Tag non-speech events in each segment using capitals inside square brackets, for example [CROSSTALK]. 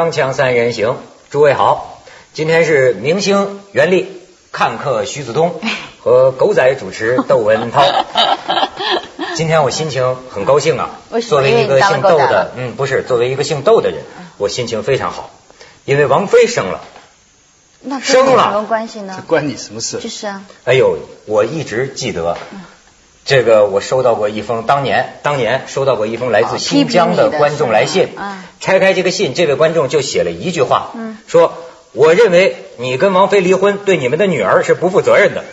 锵锵三人行，诸位好，今天是明星袁立、看客徐子东 [LAUGHS] 和狗仔主持窦文涛。[LAUGHS] 今天我心情很高兴啊，作为一个姓窦的，嗯，不是，作为一个姓窦的人，我心情非常好，因为王菲生了。那生了什么关系呢？这关你什么事？就是啊。哎呦，我一直记得。这个我收到过一封，当年当年收到过一封来自新疆的观众来信。拆开这个信，这位观众就写了一句话，说：“我认为你跟王菲离婚，对你们的女儿是不负责任的。”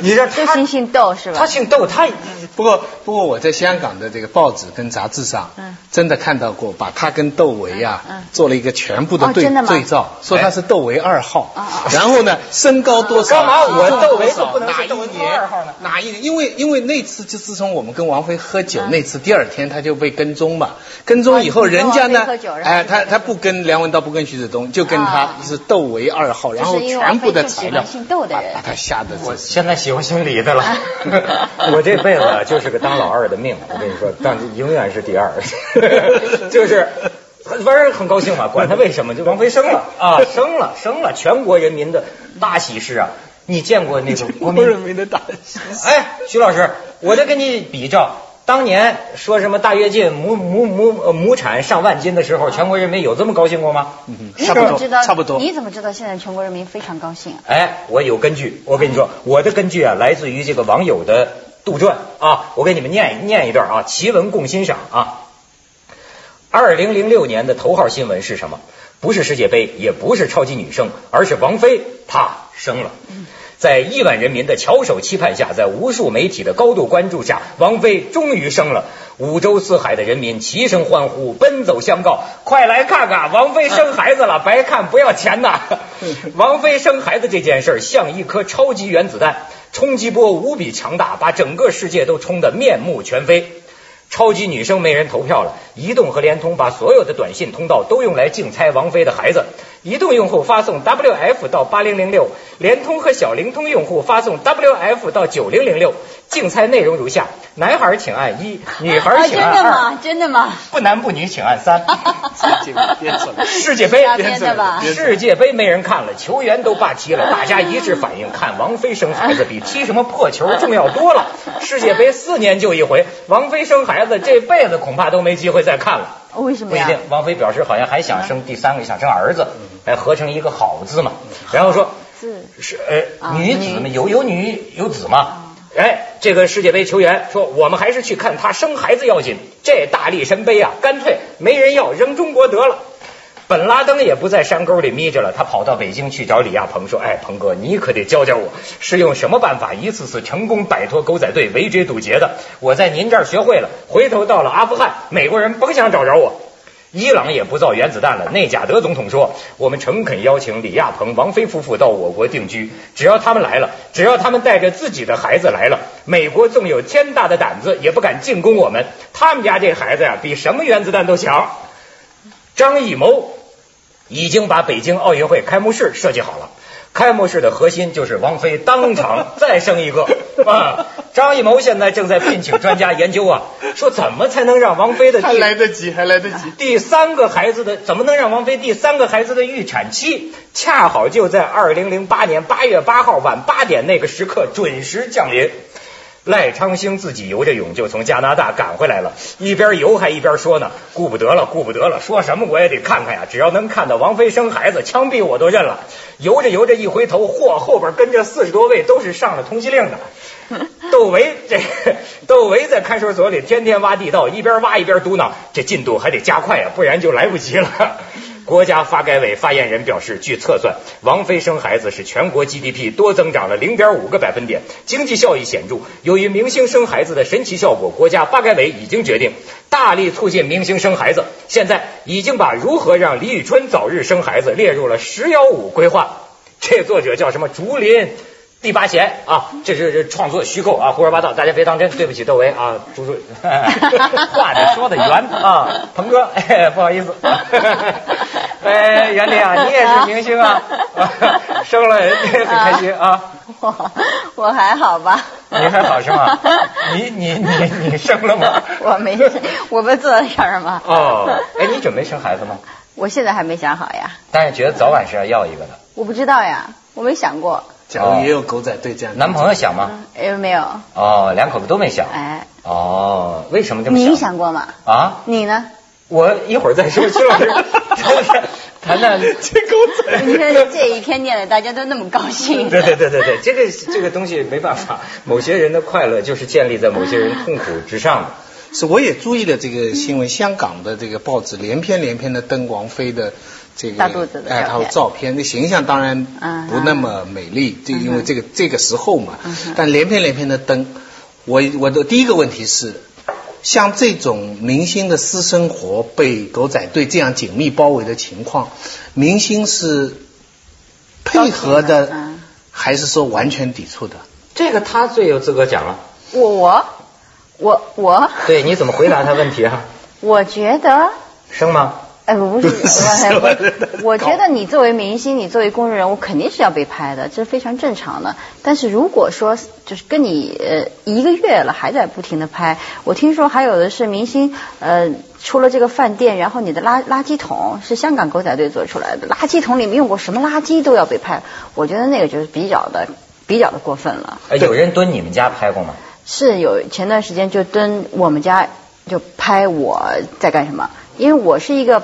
你说他姓窦是吧？他姓窦，他不过不过我在香港的这个报纸跟杂志上，真的看到过，把他跟窦唯啊做了一个全部的对对照，说他是窦唯二号，然后呢身高多少？干嘛？我窦唯不能是窦唯二号呢？哪一年？因为因为那次就自从我们跟王菲喝酒那次，第二天他就被跟踪嘛，跟踪以后人家呢，哎他他不跟梁文道不跟徐子东，就跟他是窦唯二号，然后全部的材料把他吓得我现在。喜欢姓李的了，我这辈子就是个当老二的命。我跟你说，当永远是第二，就是反正很高兴嘛。管他为什么，就王菲生了啊，生了生了，全国人民的大喜事啊！你见过那个国民人民的大喜？哎，徐老师，我再跟你比照。当年说什么大跃进亩亩亩亩产上万斤的时候，全国人民有这么高兴过吗？差不多，差不多。你怎么知道现在全国人民非常高兴？哎，我有根据，我跟你说，我的根据啊，来自于这个网友的杜撰啊，我给你们念念一段啊，奇闻共欣赏啊。二零零六年的头号新闻是什么？不是世界杯，也不是超级女声，而是王菲她生了。在亿万人民的翘首期盼下，在无数媒体的高度关注下，王菲终于生了。五洲四海的人民齐声欢呼，奔走相告：“快来看看，王菲生孩子了！白看不要钱呐！” [LAUGHS] 王菲生孩子这件事儿像一颗超级原子弹，冲击波无比强大，把整个世界都冲得面目全非。超级女声没人投票了，移动和联通把所有的短信通道都用来竞猜王菲的孩子。移动用户发送 WF 到八零零六，联通和小灵通用户发送 WF 到九零零六。竞猜内容如下：男孩请按一，女孩请按二。真的吗？真的吗？不男不女请按三。[LAUGHS] 世界杯编的吧？世界杯没人看了，球员都罢踢了，大家一致反映，看王菲生孩子比踢什么破球重要多了。世界杯四年就一回，王菲生孩子这辈子恐怕都没机会再看了。为什么不一定，王菲表示好像还想生第三个，想生儿子，来合成一个好字嘛。然后说，是呃女子嘛，有有女有子嘛。哎，这个世界杯球员说，我们还是去看他生孩子要紧。这大力神杯啊，干脆没人要，扔中国得了。本拉登也不在山沟里眯着了，他跑到北京去找李亚鹏说：“哎，鹏哥，你可得教教我，是用什么办法一次次成功摆脱狗仔队围追堵截的？我在您这儿学会了，回头到了阿富汗，美国人甭想找着我。”伊朗也不造原子弹了。内贾德总统说：“我们诚恳邀请李亚鹏、王菲夫妇到我国定居，只要他们来了，只要他们带着自己的孩子来了，美国纵有天大的胆子也不敢进攻我们。他们家这孩子呀，比什么原子弹都强。”张艺谋已经把北京奥运会开幕式设计好了。开幕式的核心就是王菲当场再生一个 [LAUGHS] 啊！张艺谋现在正在聘请专家研究啊，说怎么才能让王菲的还来得及，还来得及第三个孩子的怎么能让王菲第三个孩子的预产期恰好就在二零零八年八月八号晚八点那个时刻准时降临。赖昌星自己游着泳就从加拿大赶回来了，一边游还一边说呢：“顾不得了，顾不得了，说什么我也得看看呀！只要能看到王菲生孩子，枪毙我都认了。”游着游着一回头，嚯，后边跟着四十多位都是上了通缉令的。[LAUGHS] 窦唯这窦唯在看守所里天天挖地道，一边挖一边嘟囔：“这进度还得加快呀，不然就来不及了。”国家发改委发言人表示，据测算，王菲生孩子使全国 GDP 多增长了零点五个百分点，经济效益显著。由于明星生孩子的神奇效果，国家发改委已经决定大力促进明星生孩子。现在已经把如何让李宇春早日生孩子列入了“十幺五”规划。这作者叫什么？竹林。第八弦啊，这是创作虚构啊，胡说八道，大家别当真。对不起，窦唯啊，[LAUGHS] 话得说的圆啊，鹏哥，不好意思。哎，袁丽啊，[LAUGHS] 你也是明星啊，[LAUGHS] 生了也很开心啊。我我还好吧。你还好是吗？[LAUGHS] 你你你你生了吗？我没生，我不做事儿吗？哦，哎，你准备生孩子吗？我现在还没想好呀。但是觉得早晚是要要一个的。我不知道呀，我没想过。假如也有狗仔队这样，男朋友想吗？哎，没有。哦，两口子都没想。哎。哦，为什么这么想？你想过吗？啊？你呢？我一会儿再说，徐老师。谈谈这狗嘴。你看这一篇念的，大家都那么高兴。对对对对对，这个这个东西没办法，某些人的快乐就是建立在某些人痛苦之上的。是，我也注意了这个新闻，香港的这个报纸连篇连篇的登王菲的这个大肚子的哎，她照片，那形象当然不那么美丽，就因为这个这个时候嘛。但连篇连篇的登，我我的第一个问题是。像这种明星的私生活被狗仔队这样紧密包围的情况，明星是配合的，还是说完全抵触的？这个他最有资格讲了。我我我我。对，你怎么回答他问题啊？[LAUGHS] 我觉得。生吗？哎，不 [LAUGHS] 是，我我觉得你作为明星，你作为公众人物，肯定是要被拍的，这是非常正常的。但是如果说就是跟你呃一个月了还在不停的拍，我听说还有的是明星呃出了这个饭店，然后你的垃垃圾桶是香港狗仔队做出来的，垃圾桶里面用过什么垃圾都要被拍，我觉得那个就是比较的比较的过分了。哎有人蹲你们家拍过吗？是有，前段时间就蹲我们家就拍我在干什么，因为我是一个。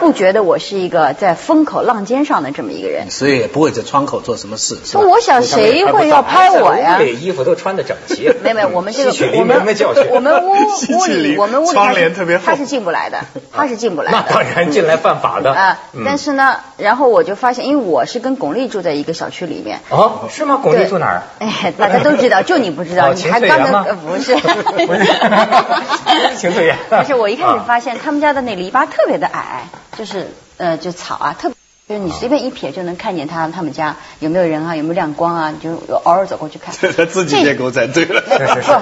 不觉得我是一个在风口浪尖上的这么一个人，所以也不会在窗口做什么事。我想谁会要拍我呀？衣服都穿的整齐。没有没有，我们这个我们我们屋屋里我们屋里窗帘特别厚，他是进不来的，他是进不来的。那当然进来犯法的啊！但是呢，然后我就发现，因为我是跟巩俐住在一个小区里面。哦，是吗？巩俐住哪儿？哎，大家都知道，[LAUGHS] 就你不知道，你还刚刚不是？不是，[LAUGHS] [LAUGHS] 秦翠莲。不是，我一开始发现他们家的那篱笆特别的矮，就是。呃，就草啊，特就是你随便一瞥就能看见他他们家有没有人啊，有没有亮光啊，就偶尔走过去看。[LAUGHS] 他自己见狗仔队了。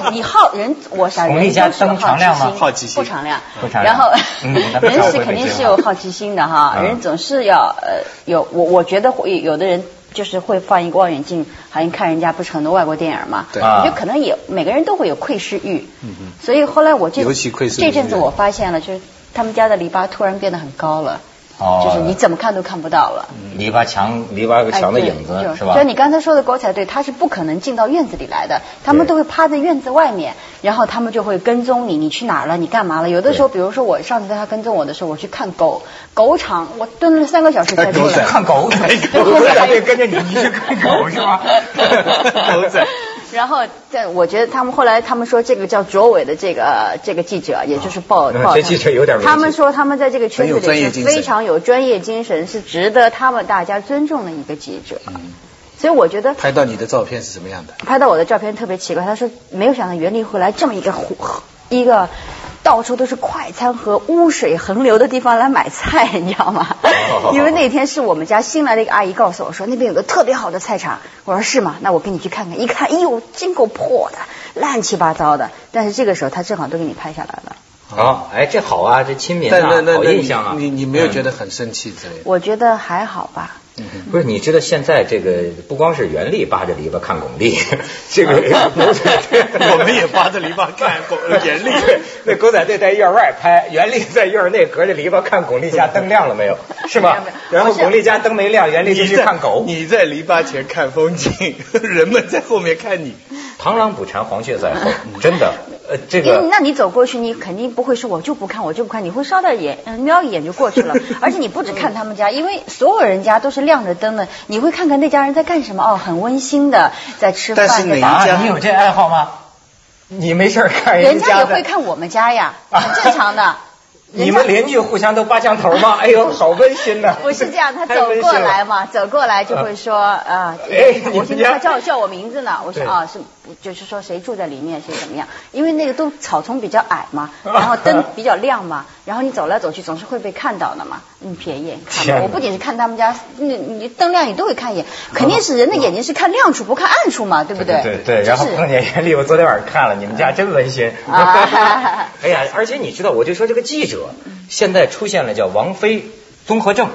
不，你好人，我想人家灯常亮吗？好奇心不常亮。不常亮。然后 [LAUGHS] 人是肯定是有好奇心的哈，人总是要呃有我我觉得会有的人就是会放一个望远镜，好像看人家不是很多外国电影嘛。对。我觉得可能也每个人都会有窥视欲。嗯嗯。所以后来我就尤其窥视这阵子我发现了，就是他们家的篱笆突然变得很高了。哦，就是你怎么看都看不到了。篱笆墙，篱笆个墙的影子是吧？就你刚才说的狗仔队，它是不可能进到院子里来的，他们都会趴在院子外面，然后他们就会跟踪你，你去哪儿了？你干嘛了？有的时候，比如说我上次在他跟踪我的时候，我去看狗狗场，我蹲了三个小时才出来。看狗，[LAUGHS] 狗仔队跟着你，你去看狗是吧？[LAUGHS] 狗仔。然后，在我觉得他们后来他们说这个叫卓伟的这个这个记者，也就是报报，这记者有点他们说他们在这个圈子里是非常有专业精神，是值得他们大家尊重的一个记者。嗯，所以我觉得拍到你的照片是什么样的？拍到我的照片特别奇怪，他说没有想到袁立会来这么一个一个。到处都是快餐和污水横流的地方来买菜，你知道吗？因为那天是我们家新来的一个阿姨告诉我说，那边有个特别好的菜场。我说是吗？那我跟你去看看。一看，哎呦，真够破的，乱七八糟的。但是这个时候他正好都给你拍下来了。哦，哎，这好啊，这亲民啊，好印象啊。你你没有觉得很生气之类的？我觉得还好吧。不是，你知道现在这个不光是袁立扒着篱笆看巩俐，[LAUGHS] 这个 [LAUGHS] 我们也扒着篱笆看巩袁立。那狗仔队在院外拍，袁立在院内隔着篱笆看巩俐家灯亮了没有，[LAUGHS] 是吗？然后巩俐家灯没亮，袁立就去看狗。你在篱笆前看风景，人们在后面看你。螳螂捕蝉，黄雀在后，真的。呃，这个，那你走过去，你肯定不会说，我就不看，我就不看，你会稍带眼，瞄一眼就过去了。而且你不止看他们家，因为所有人家都是亮着灯的，你会看看那家人在干什么，哦，很温馨的在吃饭。但是哪一家你有这爱好吗？你没事看人家也会看我们家呀，很正常的。[LAUGHS] 你们邻居互相都扒墙头吗？[LAUGHS] 哎呦，好温馨呐！不是这样，他 [LAUGHS] 走过来嘛，走过来就会说啊，我现在他叫叫我名字呢，我说啊是。就是说谁住在里面，谁怎么样？因为那个都草丛比较矮嘛，[LAUGHS] 然后灯比较亮嘛，然后你走来走去总是会被看到的嘛，你瞥一眼看。我不仅是看他们家，你你灯亮你都会看一眼，肯定是人的眼睛是看亮处不看暗处嘛，对不对？对对。然后碰见袁丽，我昨天晚上看了，你们家真温馨。[LAUGHS] [LAUGHS] 哎呀，而且你知道，我就说这个记者现在出现了叫王菲。综合症。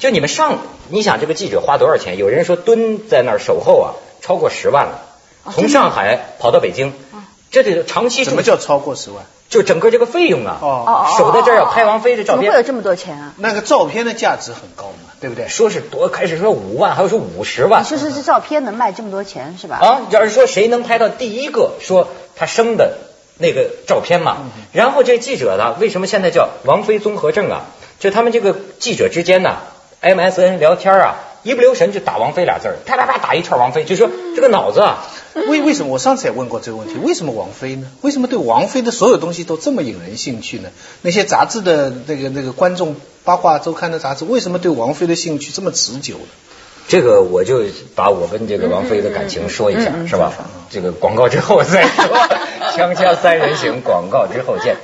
就你们上，你想这个记者花多少钱？有人说蹲在那儿守候啊，超过十万了。从上海跑到北京，这得长期。什么叫超过十万？就整个这个费用啊，哦守在这儿要拍王菲的照片，怎么会有这么多钱啊？那个照片的价值很高嘛，对不对？说是多，开始说五万，还有说五十万。说是这照片能卖这么多钱是吧？啊，要是说谁能拍到第一个说他生的那个照片嘛？然后这记者呢，为什么现在叫王菲综合症啊？就他们这个记者之间呢，MSN 聊天啊。一不留神就打王菲俩字儿，啪啪啪打一串王菲，就说这个脑子啊，为为什么我上次也问过这个问题，为什么王菲呢？为什么对王菲的所有东西都这么引人兴趣呢？那些杂志的那个那个观众八卦周刊的杂志，为什么对王菲的兴趣这么持久呢？这个我就把我跟这个王菲的感情说一下，是吧？这个广告之后再说，[LAUGHS] 锵锵三人行，广告之后见。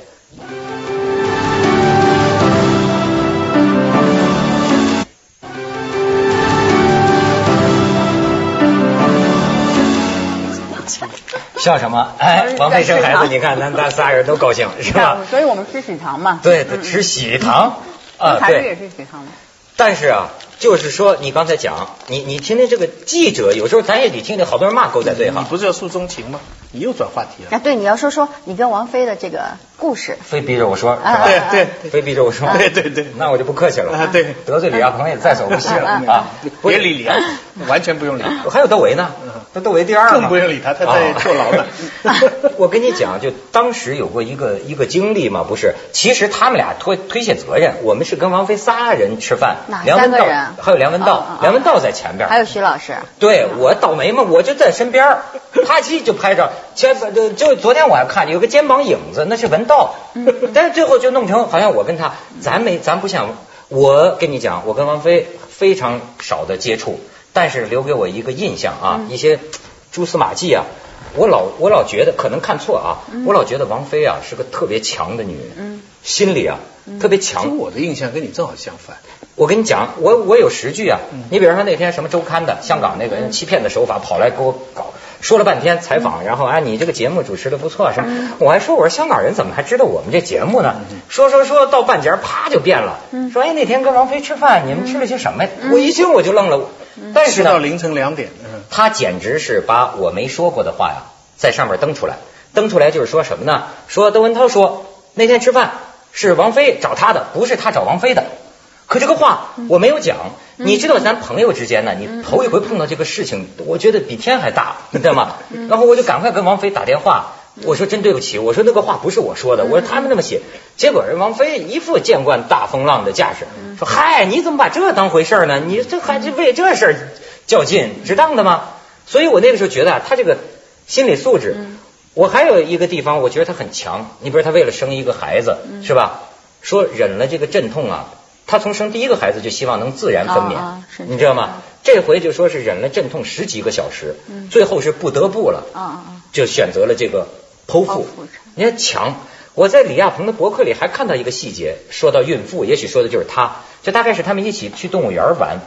笑什么？哎，王菲生孩子，你看咱咱仨人都高兴，是吧？所以我们吃喜糖嘛。对，吃喜糖啊，对。也是喜糖吗？但是啊，就是说你刚才讲，你你听听这个记者，有时候咱也得听听，好多人骂狗仔队哈。你不是要诉衷情吗？你又转话题了。啊，对，你要说说你跟王菲的这个故事。非逼着我说？对对，非逼着我说，对对对，那我就不客气了。啊，对，得罪李亚鹏也在所不惜了啊！别理李亚鹏，完全不用理。还有窦唯呢，那窦唯第二更不用理他，他在坐牢呢。[LAUGHS] 我跟你讲，就当时有过一个一个经历嘛，不是？其实他们俩推推卸责任，我们是跟王菲仨人吃饭，梁文道还有梁文道，梁文道在前边，还有徐老师。对我倒霉嘛，我就在身边，啪叽就拍照，前就就昨天我还看有个肩膀影子，那是文道，[LAUGHS] 但是最后就弄成好像我跟他，咱没咱不像，我跟你讲，我跟王菲非常少的接触，但是留给我一个印象啊，一些蛛丝马迹啊。我老我老觉得可能看错啊，我老觉得王菲啊是个特别强的女人，心里啊特别强。我的印象跟你正好相反。我跟你讲，我我有十句啊。你比如说那天什么周刊的香港那个人欺骗的手法跑来给我搞，说了半天采访，然后啊你这个节目主持的不错什么，我还说我说香港人怎么还知道我们这节目呢？说说说到半截啪就变了，说哎那天跟王菲吃饭，你们吃了些什么呀？我一听我就愣了。但是到凌晨两点。他简直是把我没说过的话呀，在上面登出来，登出来就是说什么呢？说窦文涛说那天吃饭是王菲找他的，不是他找王菲的。可这个话我没有讲，你知道咱朋友之间呢，你头一回碰到这个事情，我觉得比天还大，你知道吗？然后我就赶快跟王菲打电话，我说真对不起，我说那个话不是我说的，我说他们那么写。结果人王菲一副见惯大风浪的架势，说嗨，你怎么把这当回事呢？你这还是为这事儿。较劲，值当的吗？所以我那个时候觉得啊，他这个心理素质，我还有一个地方，我觉得他很强。你比如他为了生一个孩子，是吧？说忍了这个阵痛啊，他从生第一个孩子就希望能自然分娩，你知道吗？这回就说是忍了阵痛十几个小时，最后是不得不了，就选择了这个剖腹。你看强！我在李亚鹏的博客里还看到一个细节，说到孕妇，也许说的就是他，就大概是他们一起去动物园玩。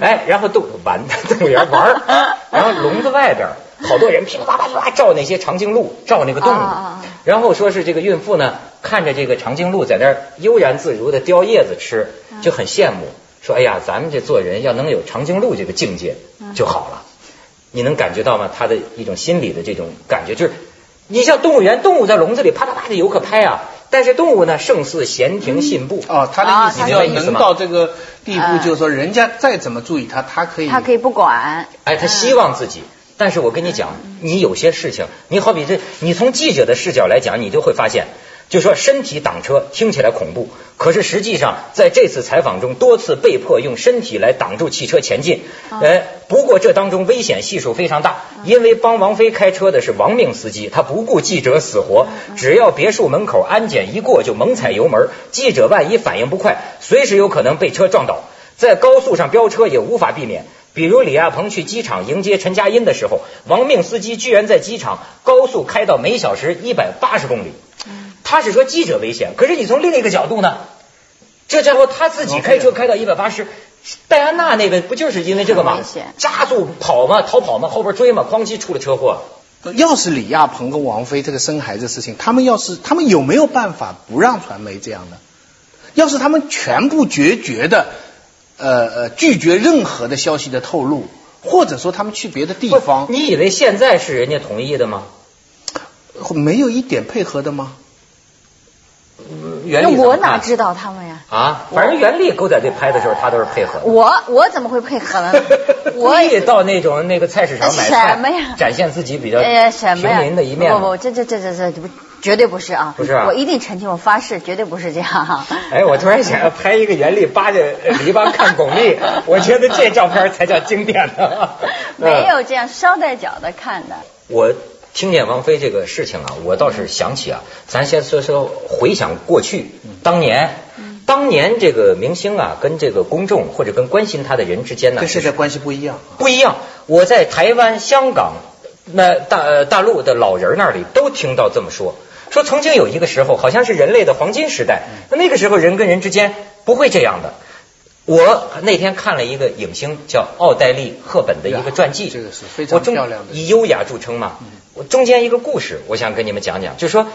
哎，然后动玩 [LAUGHS] 动物园玩，[LAUGHS] 然后笼子外边好多人噼里啪啦啪照那些长颈鹿，照那个动物，然后说是这个孕妇呢，看着这个长颈鹿在那儿悠然自如的叼叶子吃，就很羡慕，说哎呀，咱们这做人要能有长颈鹿这个境界就好了。你能感觉到吗？他的一种心理的这种感觉，就是你像动物园，动物在笼子里啪啪啪的游客拍啊。但是动物呢，胜似闲庭信步。哦，他的意思要能到这个地步，就是说人家再怎么注意他，他可以，他可以不管。哎，他希望自己。但是我跟你讲，你有些事情，你好比这，你从记者的视角来讲，你就会发现。就说身体挡车听起来恐怖，可是实际上在这次采访中多次被迫用身体来挡住汽车前进。哎，不过这当中危险系数非常大，因为帮王菲开车的是亡命司机，他不顾记者死活，只要别墅门口安检一过就猛踩油门，记者万一反应不快，随时有可能被车撞倒。在高速上飙车也无法避免，比如李亚鹏去机场迎接陈佳音的时候，亡命司机居然在机场高速开到每小时一百八十公里。他是说记者危险，可是你从另一个角度呢？这家伙他自己开车开到一百八十，戴安娜那个不就是因为这个吗？加速跑嘛，逃跑嘛，后边追嘛，哐叽出了车祸。要是李亚鹏跟王菲这个生孩子事情，他们要是他们有没有办法不让传媒这样的？要是他们全部决绝的，呃呃，拒绝任何的消息的透露，或者说他们去别的地方，你以为现在是人家同意的吗？没有一点配合的吗？那我哪知道他们呀？啊，反正袁立狗仔队拍的时候，他都是配合。我我怎么会配合呢？[LAUGHS] 我也到那种那个菜市场买菜，展现自己比较平民的一面。不不，这这这这这不绝对不是啊！不是，我一定澄清，我发誓，绝对不是这样。[LAUGHS] 哎，我突然想要拍一个袁立扒着篱笆看巩俐，我觉得这照片才叫经典呢。[LAUGHS] 没有这样捎带脚的看的。我。听见王菲这个事情啊，我倒是想起啊，咱先说说回想过去，当年，当年这个明星啊，跟这个公众或者跟关心他的人之间呢，跟现在关系不一样，不一样。我在台湾、香港、那大大陆的老人那里都听到这么说，说曾经有一个时候，好像是人类的黄金时代，那那个时候人跟人之间不会这样的。我那天看了一个影星叫奥黛丽·赫本的一个传记，这个是非常漂亮的，以优雅著称嘛。我中间一个故事，我想跟你们讲讲，就是说，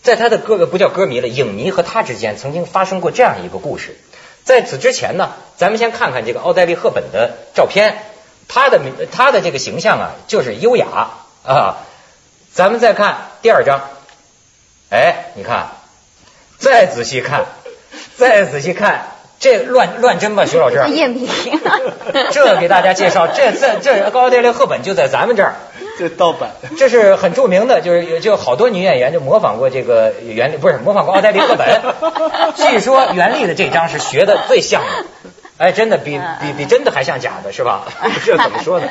在他的歌不叫歌迷了，影迷和他之间曾经发生过这样一个故事。在此之前呢，咱们先看看这个奥黛丽·赫本的照片，她的她的这个形象啊，就是优雅啊。咱们再看第二张，哎，你看，再仔细看，再仔细看。这乱乱真吧，徐老师。赝品。[LAUGHS] 这给大家介绍，这这这高调丽赫本就在咱们这儿。这盗版。这是很著名的，就是就好多女演员就模仿过这个袁立，不是模仿过奥黛丽赫本。[LAUGHS] 据说袁立的这张是学的最像的，哎，真的比比比真的还像假的，是吧？[LAUGHS] 这怎么说呢？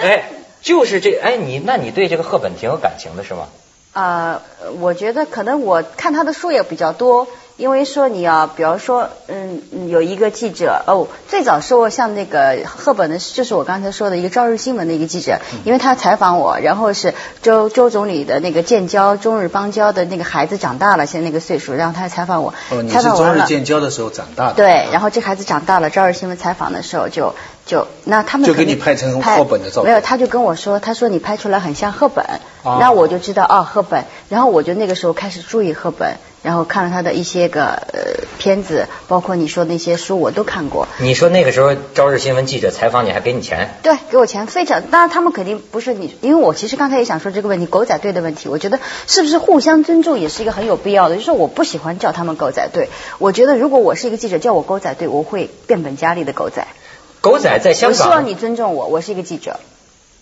哎，就是这，哎，你那你对这个赫本挺有感情的是吗？呃，我觉得可能我看他的书也比较多。因为说你要，比方说，嗯，有一个记者哦，最早说像那个赫本的，就是我刚才说的一个朝日新闻的一个记者，因为他采访我，然后是周周总理的那个建交中日邦交的那个孩子长大了，现在那个岁数，然后他采访我，采访完了。中日建交的时候长大的。对，然后这孩子长大了，朝日新闻采访的时候就就那他们就给你拍成赫本的照片。没有，他就跟我说，他说你拍出来很像赫本，那我就知道哦，赫本，然后我就那个时候开始注意赫本。然后看了他的一些个呃片子，包括你说那些书，我都看过。你说那个时候朝日新闻记者采访你还给你钱？对，给我钱，非常。当然他们肯定不是你，因为我其实刚才也想说这个问题，狗仔队的问题。我觉得是不是互相尊重也是一个很有必要的。就是我不喜欢叫他们狗仔队，我觉得如果我是一个记者叫我狗仔队，我会变本加厉的狗仔。狗仔在香港。我希望你尊重我，我是一个记者。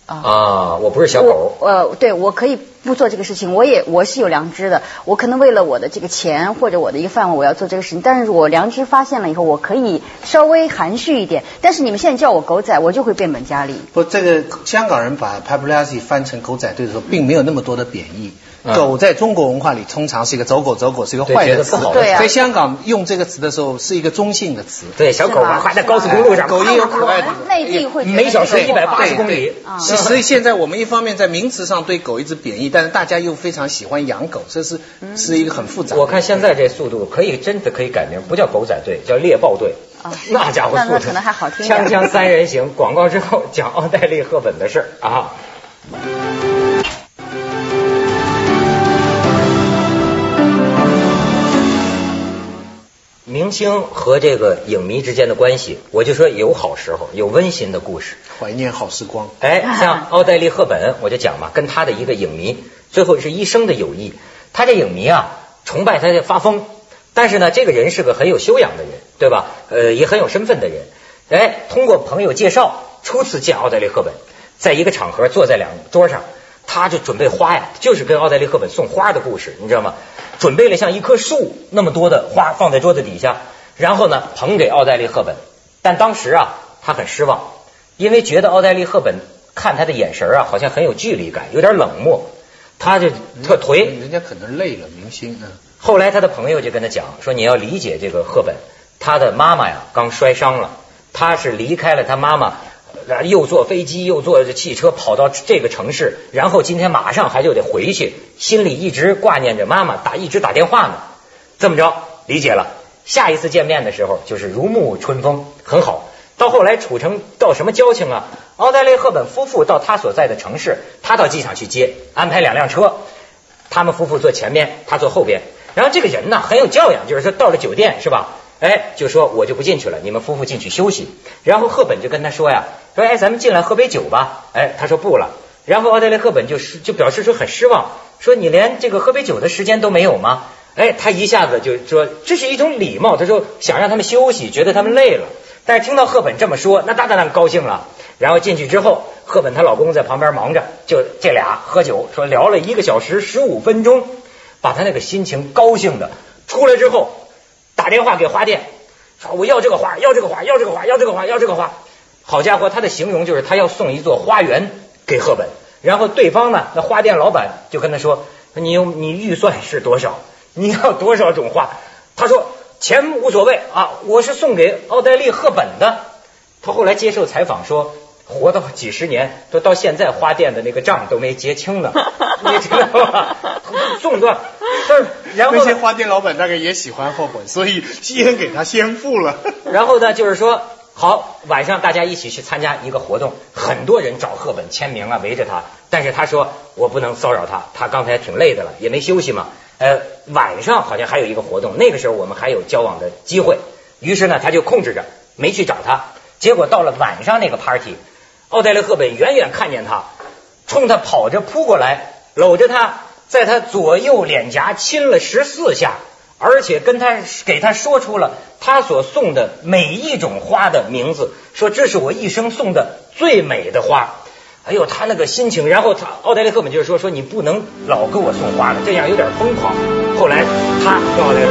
啊，我不是小狗。呃，对，我可以不做这个事情，我也我是有良知的，我可能为了我的这个钱或者我的一个饭碗，我要做这个事情。但是我良知发现了以后，我可以稍微含蓄一点。但是你们现在叫我狗仔，我就会变本加厉。不，这个香港人把 paparazzi 翻成狗仔队的时候，并没有那么多的贬义。狗在中国文化里通常是一个走狗，走狗是一个坏的词对。在香港用这个词的时候是一个中性的词。对，小狗嘛，快在高速公路上，狗也有可爱的。内地会每小时一百八十公里。所以现在我们一方面在名词上对狗一直贬义，但是大家又非常喜欢养狗，这是是一个很复杂。我看现在这速度可以真的可以改名，不叫狗仔队，叫猎豹队。那家伙速度，可能还好听。锵锵三人行，广告之后讲奥黛丽·赫本的事儿啊。明星和这个影迷之间的关系，我就说有好时候，有温馨的故事，怀念好时光。哎，像奥黛丽·赫本，我就讲嘛，跟他的一个影迷，最后是一生的友谊。他这影迷啊，崇拜他的发疯，但是呢，这个人是个很有修养的人，对吧？呃，也很有身份的人。哎，通过朋友介绍，初次见奥黛丽·赫本，在一个场合坐在两桌上，他就准备花呀，就是跟奥黛丽·赫本送花的故事，你知道吗？准备了像一棵树那么多的花放在桌子底下，然后呢捧给奥黛丽·赫本。但当时啊，他很失望，因为觉得奥黛丽·赫本看他的眼神啊，好像很有距离感，有点冷漠，他就特颓。人家可能累了，明星。嗯。后来他的朋友就跟他讲说：“你要理解这个赫本，他的妈妈呀刚摔伤了，他是离开了他妈妈。”然后又坐飞机又坐汽车跑到这个城市，然后今天马上还就得回去，心里一直挂念着妈妈，打一直打电话呢。这么着理解了，下一次见面的时候就是如沐春风，很好。到后来处成到什么交情啊？奥黛丽·赫本夫妇到他所在的城市，他到机场去接，安排两辆车，他们夫妇坐前面，他坐后边。然后这个人呢很有教养，就是说到了酒店是吧？哎，就说我就不进去了，你们夫妇进去休息。然后赫本就跟他说呀，说哎，咱们进来喝杯酒吧。哎，他说不了。然后奥黛丽赫本就是就表示说很失望，说你连这个喝杯酒的时间都没有吗？哎，他一下子就说这是一种礼貌，他说想让他们休息，觉得他们累了。但是听到赫本这么说，那当然高兴了。然后进去之后，赫本她老公在旁边忙着，就这俩喝酒，说聊了一个小时十五分钟，把他那个心情高兴的出来之后，打电话给花店，说我要这个花，要这个花，要这个花，要这个花，要这个花。好家伙，他的形容就是他要送一座花园给赫本。然后对方呢，那花店老板就跟他说，你你预算是多少？你要多少种花？他说钱无所谓啊，我是送给奥黛丽赫本的。他后来接受采访说。活到几十年，都到现在花店的那个账都没结清呢，[LAUGHS] 你知道吗？送的，然后那些花店老板大概也喜欢后本，所以先给他先付了。然后呢，就是说，好，晚上大家一起去参加一个活动，很多人找赫本签名啊，围着他。但是他说，我不能骚扰他，他刚才挺累的了，也没休息嘛。呃，晚上好像还有一个活动，那个时候我们还有交往的机会。于是呢，他就控制着没去找他。结果到了晚上那个 party。奥黛丽·赫本远远看见他，冲他跑着扑过来，搂着他，在他左右脸颊亲了十四下，而且跟他给他说出了他所送的每一种花的名字，说这是我一生送的最美的花。哎呦，他那个心情，然后他奥黛丽·赫本就是说说你不能老给我送花了，这样有点疯狂。后来他跟奥黛丽。